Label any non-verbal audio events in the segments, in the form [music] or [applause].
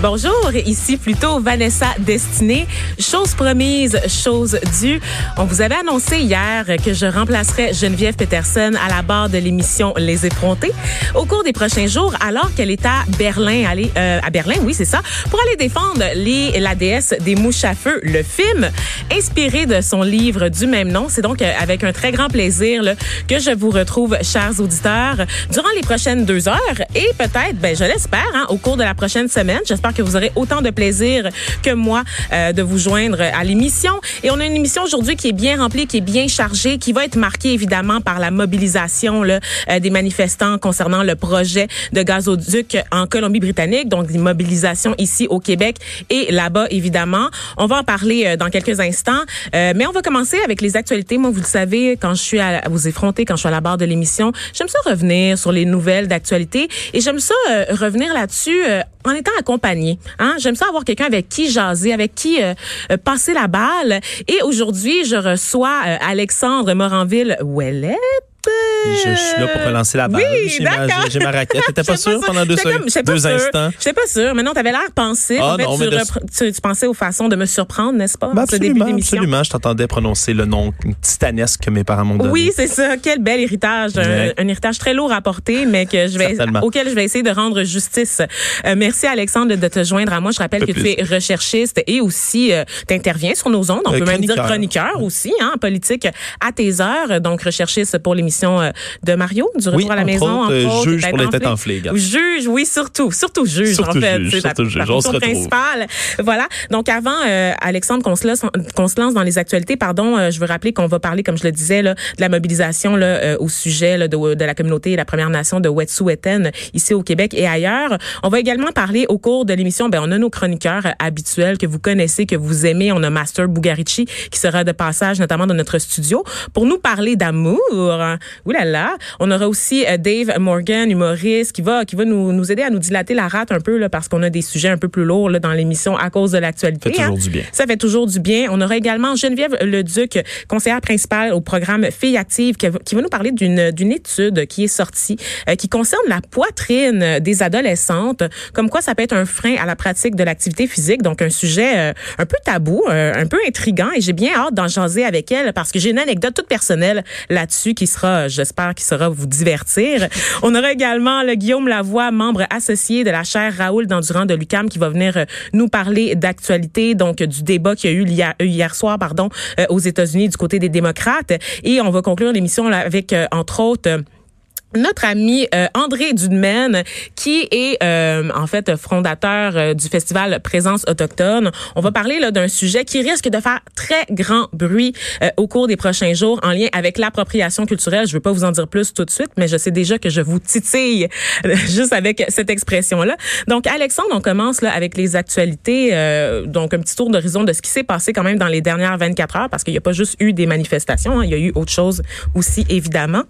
Bonjour, ici plutôt Vanessa Destinée. Chose promise, chose due. On vous avait annoncé hier que je remplacerais Geneviève Peterson à la barre de l'émission Les Effrontés au cours des prochains jours, alors qu'elle est à Berlin, aller euh, à Berlin, oui c'est ça, pour aller défendre les la déesse des mouches à feu, le film inspiré de son livre du même nom. C'est donc euh, avec un très grand plaisir là, que je vous retrouve, chers auditeurs, durant les prochaines deux heures et peut-être, ben je l'espère, hein, au cours de la prochaine semaine. J'espère que vous aurez autant de plaisir que moi euh, de vous joindre à l'émission. Et on a une émission aujourd'hui qui est bien remplie, qui est bien chargée, qui va être marquée évidemment par la mobilisation là, euh, des manifestants concernant le projet de gazoduc en Colombie-Britannique, donc des mobilisations ici au Québec et là-bas évidemment. On va en parler euh, dans quelques instants, mais on va commencer avec les actualités. Moi, vous le savez, quand je suis à, vous effronter, quand je suis à la barre de l'émission, j'aime ça revenir sur les nouvelles d'actualité et j'aime ça revenir là-dessus en étant accompagné. Hein? J'aime ça avoir quelqu'un avec qui jaser, avec qui euh, euh, passer la balle. Et aujourd'hui, je reçois euh, Alexandre Moranville-Ouellette. Je suis là pour relancer la balle. Oui, j'ai ma, j'ai ma raquette. T'étais pas [laughs] sûr pendant deux, comme, deux instants? J'étais pas sûr. Mais non, t'avais l'air pensif. Ah, en fait, non, tu, de... tu, tu, pensais aux façons de me surprendre, n'est-ce pas? Ben absolument, absolument. Je t'entendais prononcer le nom titanesque que mes parents m'ont donné. Oui, c'est ça. Quel bel héritage. Ouais. Un, un, héritage très lourd à porter, mais que je vais, auquel je vais essayer de rendre justice. Euh, merci, Alexandre, de te joindre à moi. Je rappelle que tu es recherchiste et aussi euh, t'interviens sur nos ondes. On euh, peut même dire chroniqueur aussi, hein, en politique à tes heures. Donc, recherchiste pour l'émission euh, de Mario, du retour oui, à la maison. Autres, entre juge pour les têtes enflées. Juge, oui, surtout. Surtout juge, surtout en fait. Juge, surtout la, juge. la fonction principale. Voilà. Donc, avant, euh, Alexandre, qu'on se, lance, qu'on se lance dans les actualités, pardon, euh, je veux rappeler qu'on va parler, comme je le disais, là, de la mobilisation là, euh, au sujet là, de, de, la communauté et la Première Nation de Wet'suwet'en ici au Québec et ailleurs. On va également parler au cours de l'émission, ben, on a nos chroniqueurs habituels que vous connaissez, que vous aimez. On a Master Bugarici qui sera de passage, notamment dans notre studio, pour nous parler d'amour. Ouh là là. On aura aussi Dave Morgan, humoriste, qui va qui va nous, nous aider à nous dilater la rate un peu là, parce qu'on a des sujets un peu plus lourds là, dans l'émission à cause de l'actualité. Ça fait toujours hein. du bien. Ça fait toujours du bien. On aura également Geneviève Leduc, conseillère principale au programme Filles actives, qui, qui va nous parler d'une d'une étude qui est sortie, euh, qui concerne la poitrine des adolescentes, comme quoi ça peut être un frein à la pratique de l'activité physique. Donc un sujet euh, un peu tabou, euh, un peu intrigant, et j'ai bien hâte d'en jaser avec elle parce que j'ai une anecdote toute personnelle là-dessus qui sera, j'espère, qui sera vous divertir. On aura également le Guillaume Lavoie, membre associé de la chaire Raoul d'Endurant de l'UCAM, qui va venir euh, nous parler d'actualité, donc du débat qu'il y a eu hier, hier soir, pardon, euh, aux États-Unis du côté des démocrates. Et on va conclure l'émission avec, euh, entre autres, notre ami euh, André Dudemaine, qui est euh, en fait fondateur euh, du festival Présence autochtone. On va parler là d'un sujet qui risque de faire très grand bruit euh, au cours des prochains jours en lien avec l'appropriation culturelle. Je veux pas vous en dire plus tout de suite, mais je sais déjà que je vous titille juste avec cette expression-là. Donc Alexandre, on commence là avec les actualités. Euh, donc un petit tour d'horizon de ce qui s'est passé quand même dans les dernières 24 heures, parce qu'il n'y a pas juste eu des manifestations, hein, il y a eu autre chose aussi évidemment.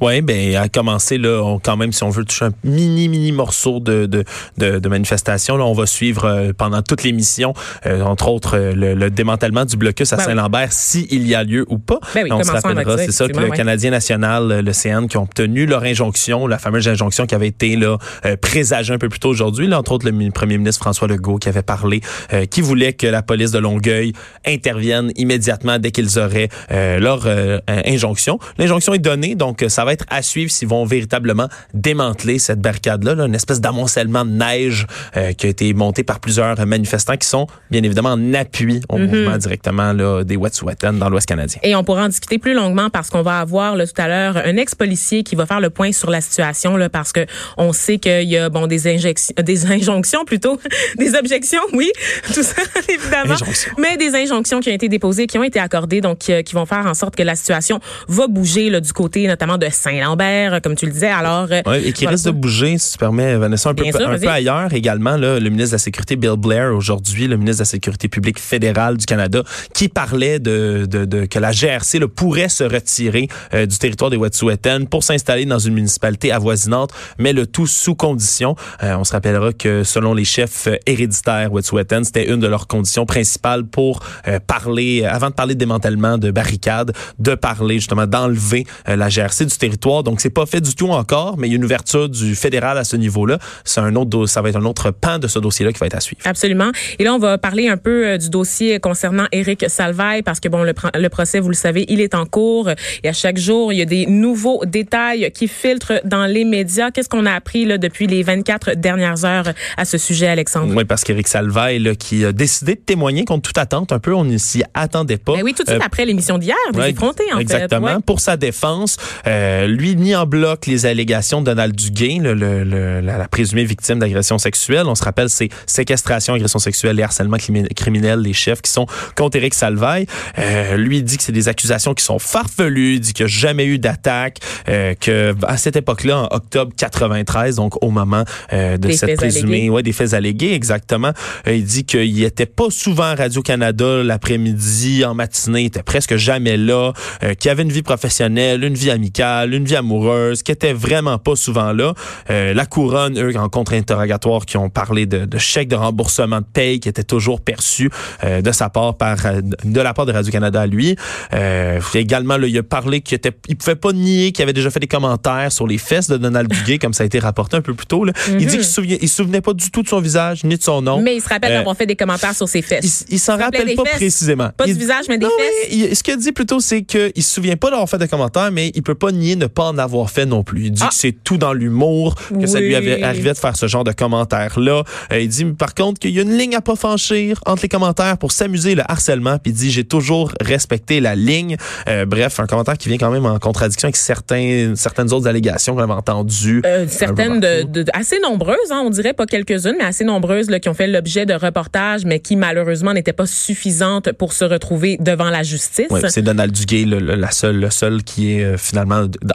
Oui, ben à commencer là, on, quand même si on veut toucher un mini mini morceau de de, de, de manifestation, là, on va suivre euh, pendant toute l'émission, euh, entre autres euh, le, le, démantèlement du blocus à ben Saint-Lambert, oui. s'il y a lieu ou pas. Ben oui, on se rappellera, c'est ça que le. Canadien national, le CN, qui ont obtenu leur injonction, la fameuse injonction qui avait été là euh, présagée un peu plus tôt aujourd'hui, là, entre autres le premier ministre François Legault qui avait parlé, euh, qui voulait que la police de Longueuil intervienne immédiatement dès qu'ils auraient euh, leur injonction. L'injonction est donnée, donc ça va être à suivre s'ils vont véritablement démanteler cette barricade-là, là, une espèce d'amoncellement de neige euh, qui a été monté par plusieurs manifestants qui sont bien évidemment en appui au mm -hmm. mouvement directement là, des Wet'suwet'en dans l'Ouest canadien. Et on pourra en discuter plus longuement parce qu'on va avoir là, tout à l'heure un ex-policier qui va faire le point sur la situation là, parce que on sait qu'il y a bon des injections, des injonctions plutôt, [laughs] des objections, oui, [laughs] tout ça [laughs] évidemment, Injonction. mais des injonctions qui ont été déposées, qui ont été accordées, donc qui, qui vont faire en sorte que la situation va bouger là, du côté notamment de Saint-Lambert, comme tu le disais. Alors, euh, ouais, et qui risque de bouger, si tu permets, Vanessa, un, peu, sûr, un peu ailleurs également. Là, le ministre de la Sécurité, Bill Blair, aujourd'hui, le ministre de la Sécurité publique fédérale du Canada, qui parlait de, de, de que la GRC là, pourrait se retirer euh, du territoire des Wet'suwet'en pour s'installer dans une municipalité avoisinante, mais le tout sous condition. Euh, on se rappellera que selon les chefs héréditaires Wet'suwet'en, c'était une de leurs conditions principales pour euh, parler, avant de parler de démantèlement de barricades, de parler justement d'enlever la GRC du territoire. Donc, c'est pas fait du tout encore, mais il y a une ouverture du fédéral à ce niveau-là. C'est un autre, ça va être un autre pan de ce dossier-là qui va être à suivre. Absolument. Et là, on va parler un peu euh, du dossier concernant Éric Salvaille parce que bon, le, le procès, vous le savez, il est en cours et à chaque jour, il y a des nouveaux détails qui filtrent dans les médias. Qu'est-ce qu'on a appris là, depuis les 24 dernières heures à ce sujet, Alexandre? Oui, parce qu'Éric Salvaille, là, qui a décidé de témoigner contre toute attente, un peu, on ne s'y attendait pas. Ben oui, tout de suite euh, après l'émission d'hier, des ouais, effrontés, en exactement. fait. Pour sa défense, euh, lui nie en bloc les allégations de Donald Duguay, le, le, le, la, présumée victime d'agression sexuelle. On se rappelle, c'est séquestration, agression sexuelle et harcèlement criminel, les chefs qui sont contre Éric Salvaille. Euh, lui dit que c'est des accusations qui sont farfelues, dit qu'il n'y a jamais eu d'attaque, euh, que à cette époque-là, en octobre 93, donc au moment euh, de des cette présumée, ouais, des faits allégués, exactement, euh, il dit qu'il était pas souvent à Radio-Canada l'après-midi, en matinée, il était presque jamais là, euh, qu'il avait une vie professionnelle, une vie amicale, une vie amoureuse, qui était vraiment pas souvent là. Euh, la couronne, eux, en contre-interrogatoire, qui ont parlé de, de chèques de remboursement de paye qui étaient toujours perçus euh, de sa part par de la part de Radio-Canada à lui. Euh, également, là, il a parlé qu'il était, il pouvait pas nier qu'il avait déjà fait des commentaires sur les fesses de Donald Duguay, comme ça a été rapporté un peu plus tôt. Là. Mm -hmm. Il dit qu'il se souvenait, il se souvenait pas du tout de son visage ni de son nom. Mais il se rappelle euh, d'avoir fait des commentaires sur ses fesses. Il, il s'en rappelle pas fesses, précisément. Pas il, du visage, mais des non, fesses. Mais il, ce qu'il dit plutôt, c'est qu'il se souvient pas d'avoir fait des commentaires, mais il peut pas ne pas en avoir fait non plus. Il dit ah. que c'est tout dans l'humour, que oui. ça lui avait arrivé de faire ce genre de commentaires-là. Euh, il dit par contre qu'il y a une ligne à pas franchir entre les commentaires pour s'amuser le harcèlement. Puis il dit j'ai toujours respecté la ligne. Euh, bref, un commentaire qui vient quand même en contradiction avec certains, certaines autres allégations qu'on avait entendues. Euh, certaines de, de, assez nombreuses, hein, on dirait pas quelques-unes, mais assez nombreuses là, qui ont fait l'objet de reportages, mais qui malheureusement n'étaient pas suffisantes pour se retrouver devant la justice. Oui, c'est Donald Duguay le, le, la seule, le seul qui est euh,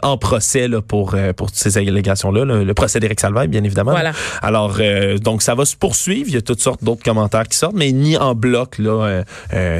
en procès là, pour, euh, pour ces allégations-là. Le, le procès d'Éric Salvaille, bien évidemment. Voilà. Alors, euh, donc ça va se poursuivre. Il y a toutes sortes d'autres commentaires qui sortent, mais ni en bloc là,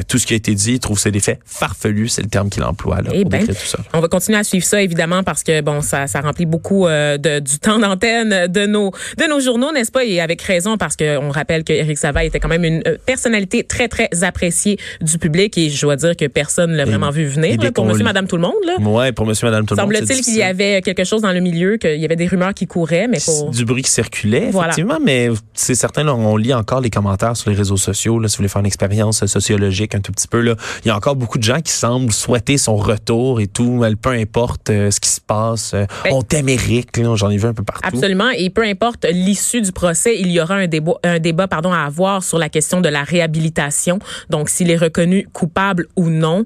tout ce qui a été dit. Il trouve c'est des faits farfelus, c'est le terme qu'il emploie là, Eh pour ben, décrire tout ça. On va continuer à suivre ça, évidemment, parce que bon, ça, ça remplit beaucoup euh, de, du temps d'antenne de nos, de nos journaux, n'est-ce pas? Et avec raison, parce qu'on rappelle que Éric Salvaille était quand même une euh, personnalité très, très appréciée du public. Et je dois dire que personne ne l'a vraiment vu venir là, pour monsieur, madame, tout le monde. Là. Ouais, pour monsieur, madame, tout le monde. Semble-t-il qu'il y avait quelque chose dans le milieu, qu'il y avait des rumeurs qui couraient, mais pour... Du bruit qui circulait, Voilà. effectivement, mais c'est certain, là, on lit encore les commentaires sur les réseaux sociaux, là, si vous voulez faire une expérience sociologique un tout petit peu, là. Il y a encore beaucoup de gens qui semblent souhaiter son retour et tout, peu importe euh, ce qui se passe. Euh, Ben- on t'aime Eric, là, j'en ai vu un peu partout. Absolument. Et peu importe l'issue du procès, il y aura un débat, un débat pardon, à avoir sur la question de la réhabilitation. Donc, s'il est reconnu coupable ou non,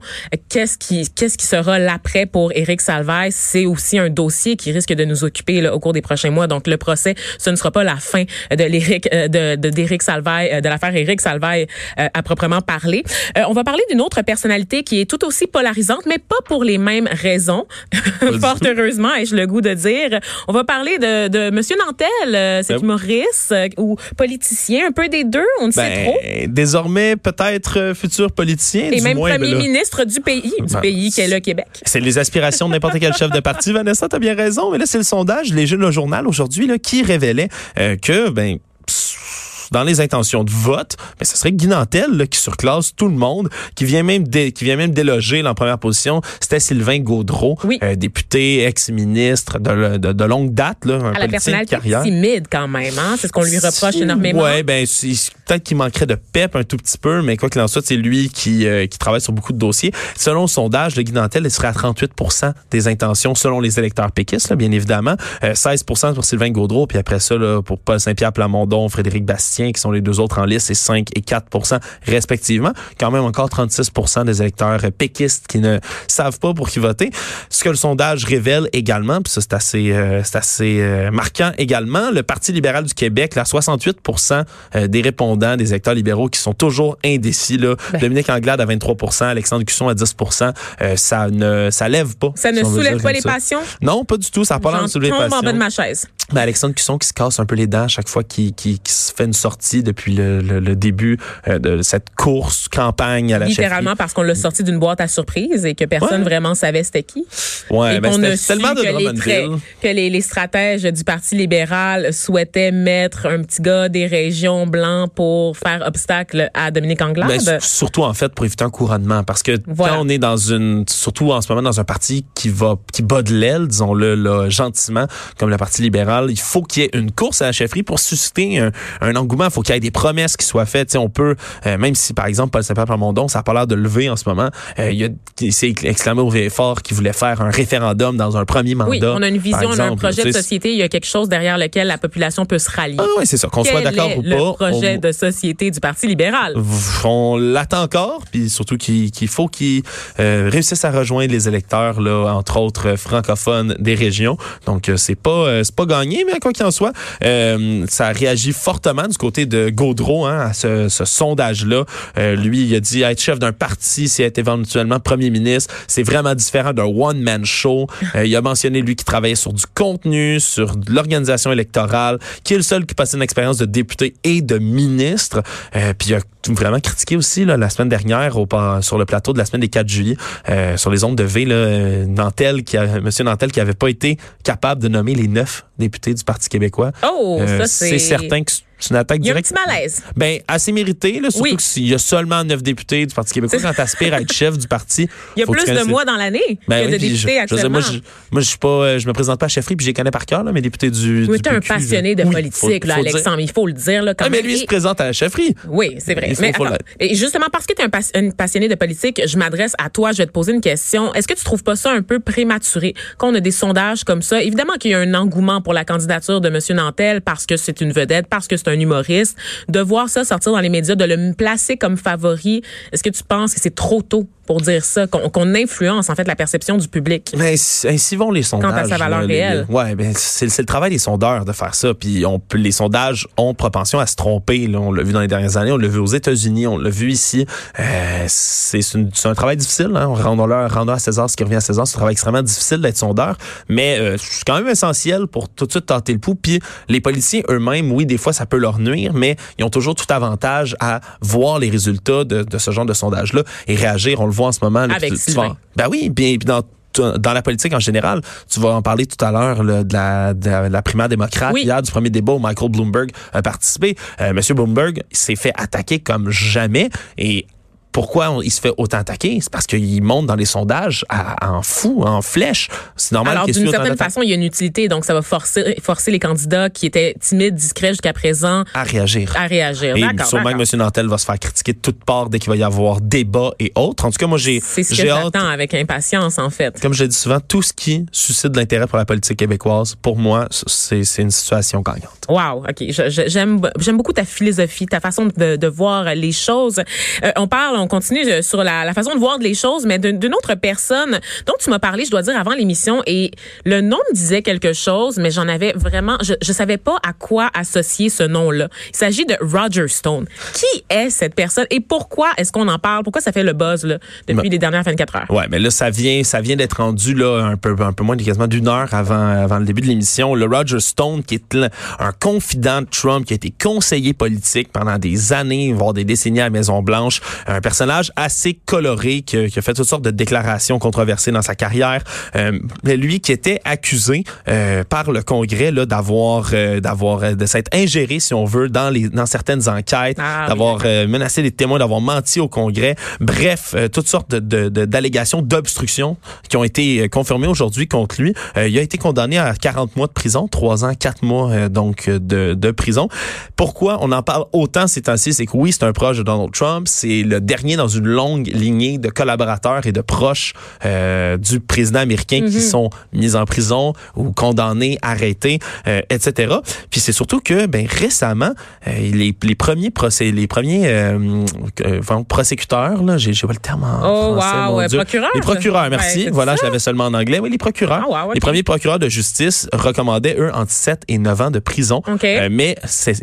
qu'est-ce qui, qu'est-ce qui sera l'après pour Éric C'est aussi un dossier qui risque de nous occuper là, au cours des prochains mois. Donc, le procès, ce ne sera pas la fin de l'Éric, euh, de, d'Éric Salvaille, euh, de l'affaire Éric Salvaille euh, à proprement parler. Euh, on va parler d'une autre personnalité qui est tout aussi polarisante, mais pas pour les mêmes raisons. [laughs] Fort heureusement, ai-je le goût de dire. On va parler de, de Monsieur Nantel, euh, cet Ben- humoriste ou politicien, un peu des deux, on ne sait trop. Ben, désormais, peut-être futur politicien, Et du même moins, premier ben là, ministre du pays, du Ben, pays qu'est le Québec. C'est les aspirations de n'importe quel [laughs] chef de parti. Vanessa, t'as bien raison. Mais là, c'est le sondage, les jeunes, le journal aujourd'hui, qui révélait euh, que, ben, dans les intentions de vote, ben, ce serait Guy Nantel là, qui surclasse tout le monde, qui vient même dé- qui vient même déloger là, en première position. C'était Sylvain Gaudreau, Oui. euh, député, ex-ministre de, de, de longue date, là, un À la personnalité timide quand même, hein? c'est ce qu'on lui reproche énormément. Ouais, ben peut-être qu'il manquerait de pep un tout petit peu, mais quoi qu'il en soit, c'est lui qui euh, qui travaille sur beaucoup de dossiers. Selon le sondage, le Guy Nantel il serait à 38% des intentions selon les électeurs péquistes, là, bien évidemment, Euh, 16% pour Sylvain Gaudreau, puis après ça là, pour Paul Saint-Pierre Plamondon, Frédéric Bastien, qui sont les deux autres en liste, c'est 5 et 4 respectivement. Quand même encore 36 des électeurs péquistes qui ne savent pas pour qui voter. Ce que le sondage révèle également, puis ça c'est assez, euh, c'est assez euh, marquant également, le Parti libéral du Québec, là, 68% euh, des répondants, des électeurs libéraux qui sont toujours indécis. Là. Ben. Dominique Anglade à 23% Alexandre Cusson à 10 euh, ça ne ça lève pas. Ça ne si soulève pas les ça. passions? Non, pas du tout. Ça n'a pas l'air de soulever les tombe en passions. bas de ma chaise. Mais Alexandre Cusson qui se casse un peu les dents à chaque fois qu'il se fait une sortie sorti depuis le, le, début de cette course campagne à la Littéralement parce qu'on l'a sorti d'une boîte à surprise et que personne vraiment savait c'était qui. Ouais, ben c'était tellement de que, les, que les, les, stratèges du Parti libéral souhaitaient mettre un petit gars des régions blancs pour faire obstacle à Dominique Anglade. Ben, surtout en fait pour éviter un couronnement parce que quand on est dans une surtout en ce moment dans un parti qui va qui bat de l'aile, disons-le là, gentiment comme le Parti libéral, il faut qu'il y ait une course à la chefferie pour susciter un, un engouement, il faut qu'il y ait des promesses qui soient faites, on peut euh, même si par exemple Paul Saint-Pierre Plamondon, ça a pas l'air de lever en ce moment, euh, il, il s'est exclamé au fort qu'il voulait faire un référendum dans un premier mandat. Oui, on a une vision, on a un projet de société, il y a quelque chose derrière lequel la population peut se rallier. Ah oui, c'est ça, qu'on soit d'accord ou pas. le projet de société du Parti libéral? On l'attend encore, puis surtout qu'il faut qu'il euh, réussisse à rejoindre les électeurs, là, entre autres francophones des régions. Donc, c'est pas, c'est pas gagné, mais quoi qu'il en soit, ça réagit fortement du côté de Gaudreau hein, à ce, ce sondage-là. lui, il a dit être chef d'un parti, c'est être éventuellement premier ministre. C'est vraiment différent d'un one-man show. Euh, il a mentionné, lui, qui travaillait sur du contenu, sur l'organisation électorale, qui est le seul qui passait une expérience de député et de ministre. Euh, puis il a vraiment critiqué aussi là, la semaine dernière au, sur le plateau de la semaine des 4 juillet euh, sur les ondes de V, là, Nantel, qui a, Monsieur Nantel qui avait pas été capable de nommer les neuf députés du Parti québécois. Oh, ça c'est... C'est certain que c'est une attaque directe. Il y a un petit malaise. Ben, assez mérité, là, surtout qu'il y a seulement neuf députés du Parti québécois. Quand t'aspires à être chef du parti. Il y a plus de mois dans l'année ben que de députés je, actuellement. Je, moi, je, pas, euh, je me présente pas à chefferie, puis je les connais par cœur, là, mes députés du. Oui, tu es un passionné de politique, là, Alexandre. Il faut le dire, là, quand ah, mais lui, il se présente à la chefferie. Oui, c'est vrai. mais et justement, parce que tu es un, passionné de politique, je m'adresse à toi, je vais te poser une question. Est-ce que tu trouves pas ça un peu prématuré qu'on a des sondages comme ça? Évidemment qu'il y a un engouement pour la candidature de M. Nantel parce que c'est une vedette, parce que c'est un humoriste de voir ça sortir dans les médias, de le placer comme favori, est-ce que tu penses que c'est trop tôt pour dire ça, qu'on influence en fait la perception du public. Mais ainsi vont les sondages. Quant à sa valeur réelle. ouais, ben c'est le travail des sondeurs de faire ça. Puis on, les sondages ont propension à se tromper. Là. On l'a vu dans les dernières années, on l'a vu aux États-Unis, on l'a vu ici. Euh, c'est un travail difficile. Hein. Rendons-le, rendons à César ce qui revient à César. C'est un travail extrêmement difficile d'être sondeur, mais euh, c'est quand même essentiel pour tout de suite tenter le pouls. Puis les politiciens eux-mêmes, oui, des fois ça peut leur nuire, mais ils ont toujours tout avantage à voir les résultats de, de ce genre de sondage-là et réagir. On le voit en ce moment. Avec ben oui, bien, dans dans la politique en général, tu vas en parler tout à l'heure de, la, de la primaire démocrate. Oui. Hier, du premier débat où Michael Bloomberg a participé. Euh, Monsieur Bloomberg s'est fait attaquer comme jamais et pourquoi il se fait autant attaquer? C'est parce qu'il monte dans les sondages en fou, en flèche. C'est normal Alors, d'une certaine façon, il y a une utilité. Donc, ça va forcer, forcer les candidats qui étaient timides, discrets jusqu'à présent. À réagir. À réagir. Et sûrement que M. Nantel va se faire critiquer de toutes parts dès qu'il va y avoir débat et autres. En tout cas, moi, j'ai. C'est ce que j'attends avec impatience, en fait. Comme je dis souvent, tout ce qui suscite l'intérêt pour la politique québécoise, pour moi, c'est une situation gagnante. Wow. OK. J'aime beaucoup ta philosophie, ta façon de, de voir les choses. Euh, on parle, on continue euh, sur la, façon de voir les choses, mais d'une autre personne dont tu m'as parlé, je dois dire, avant l'émission, et le nom me disait quelque chose, mais j'en avais vraiment, je, je savais pas à quoi associer ce nom-là. Il s'agit de Roger Stone. Qui est cette personne et pourquoi est-ce qu'on en parle? Pourquoi ça fait le buzz là, depuis ben, les dernières 24 heures? Ouais, mais là, ça vient, ça vient d'être rendu là un peu, un peu moins de quasiment d'une heure avant, avant le début de l'émission. Le Roger Stone, qui est un confident de Trump, qui a été conseiller politique pendant des années, voire des décennies à la Maison Blanche, un personnage assez coloré qui, a fait toutes sortes de déclarations controversées dans sa carrière. Euh, lui qui était accusé euh, par le Congrès là d'avoir euh, d'avoir euh, de s'être ingéré si on veut dans les dans certaines enquêtes, ah d'avoir menacé les témoins, d'avoir menti au Congrès. Bref, toutes sortes de d'allégations d'obstruction qui ont été confirmées aujourd'hui contre lui. il a été condamné à 40 mois de prison, 3 ans, 4 mois donc de, de prison. Pourquoi on en parle autant ces temps-ci, c'est que oui, c'est un proche de Donald Trump, c'est le dernier dans une longue lignée de collaborateurs et de proches euh, du président américain qui mhm. sont mis en prison ou condamnés, arrêtés, euh, etc. Puis c'est surtout que ben récemment euh, les, les premiers procès, les premiers prosécuteurs là, j'ai pas le terme en oh, français, wow, procureurs. Les procureurs, merci. voilà, je l'avais seulement en anglais. Oui, les procureurs. Ah, les premiers procureurs de justice recommandaient eux entre 7 et 9 ans de prison. mais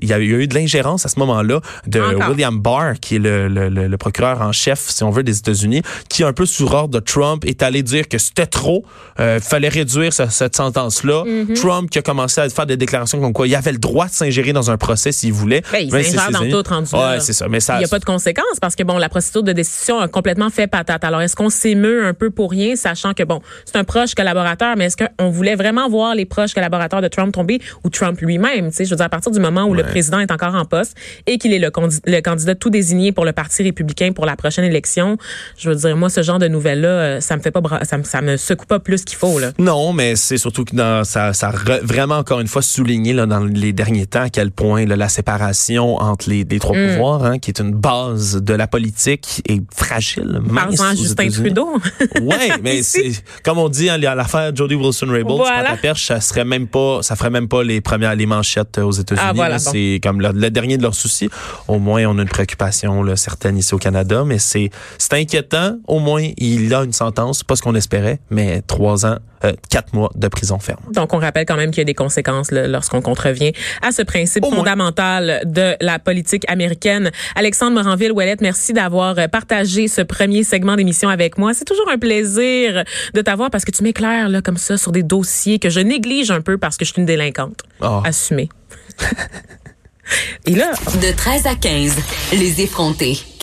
il y a eu de l'ingérence à ce moment-là de William Barr qui est le, le, le procureur procureur en chef, si on veut, des États-Unis, qui un peu sous ordre de Trump est allé dire que c'était trop, euh, fallait réduire cette sentence-là. Mm-hmm. Trump qui a commencé à faire des déclarations comme quoi il avait le droit de s'ingérer dans un procès s'il voulait. Ben, il s'ingère dans tout rendu ouais, c'est ça. Mais ça, il n'y a pas de conséquences parce que bon, la procédure de décision a complètement fait patate. Alors est-ce qu'on s'émeut un peu pour rien, sachant que bon, c'est un proche collaborateur, mais est-ce qu'on voulait vraiment voir les proches collaborateurs de Trump tomber ou Trump lui-même Tu sais, je veux dire à partir du moment où le président est encore en poste et qu'il est le, le, candidat tout désigné pour le parti républicain pour la prochaine élection, je veux dire moi ce genre de nouvelles là, euh, ça me fait pas ça me, ça me secoue pas plus qu'il faut là. Non, mais c'est surtout que dans ça ça vraiment encore une fois souligné là, dans les derniers temps à quel point là, la séparation entre les, les trois mm. pouvoirs, hein, qui est une base de la politique, est fragile. Par à Justin Trudeau. [laughs] oui, mais c'est comme on dit, hein, l'affaire Jody Wilson-Raybould, voilà. la perche, ça serait même pas, ça ferait même pas les premières les manchettes aux États-Unis. Ah, voilà, c'est comme le, dernier de leurs soucis. Au moins, on a une préoccupation là, certaine ici au Canada, mais c'est c'est inquiétant. Au moins, il a une sentence, pas ce qu'on espérait, mais trois ans euh, quatre mois de prison ferme. Donc, on rappelle quand même qu'il y a des conséquences lorsqu'on contrevient à ce principe fondamental de la politique américaine. Alexandre Moranville-Ouellette, merci d'avoir euh, partagé ce premier segment d'émission avec moi. C'est toujours un plaisir de t'avoir parce que tu m'éclaires là comme ça sur des dossiers que je néglige un peu parce que je suis une délinquante. Oh. Assumée. [laughs] Et là... De 13 à 15, les effrontés.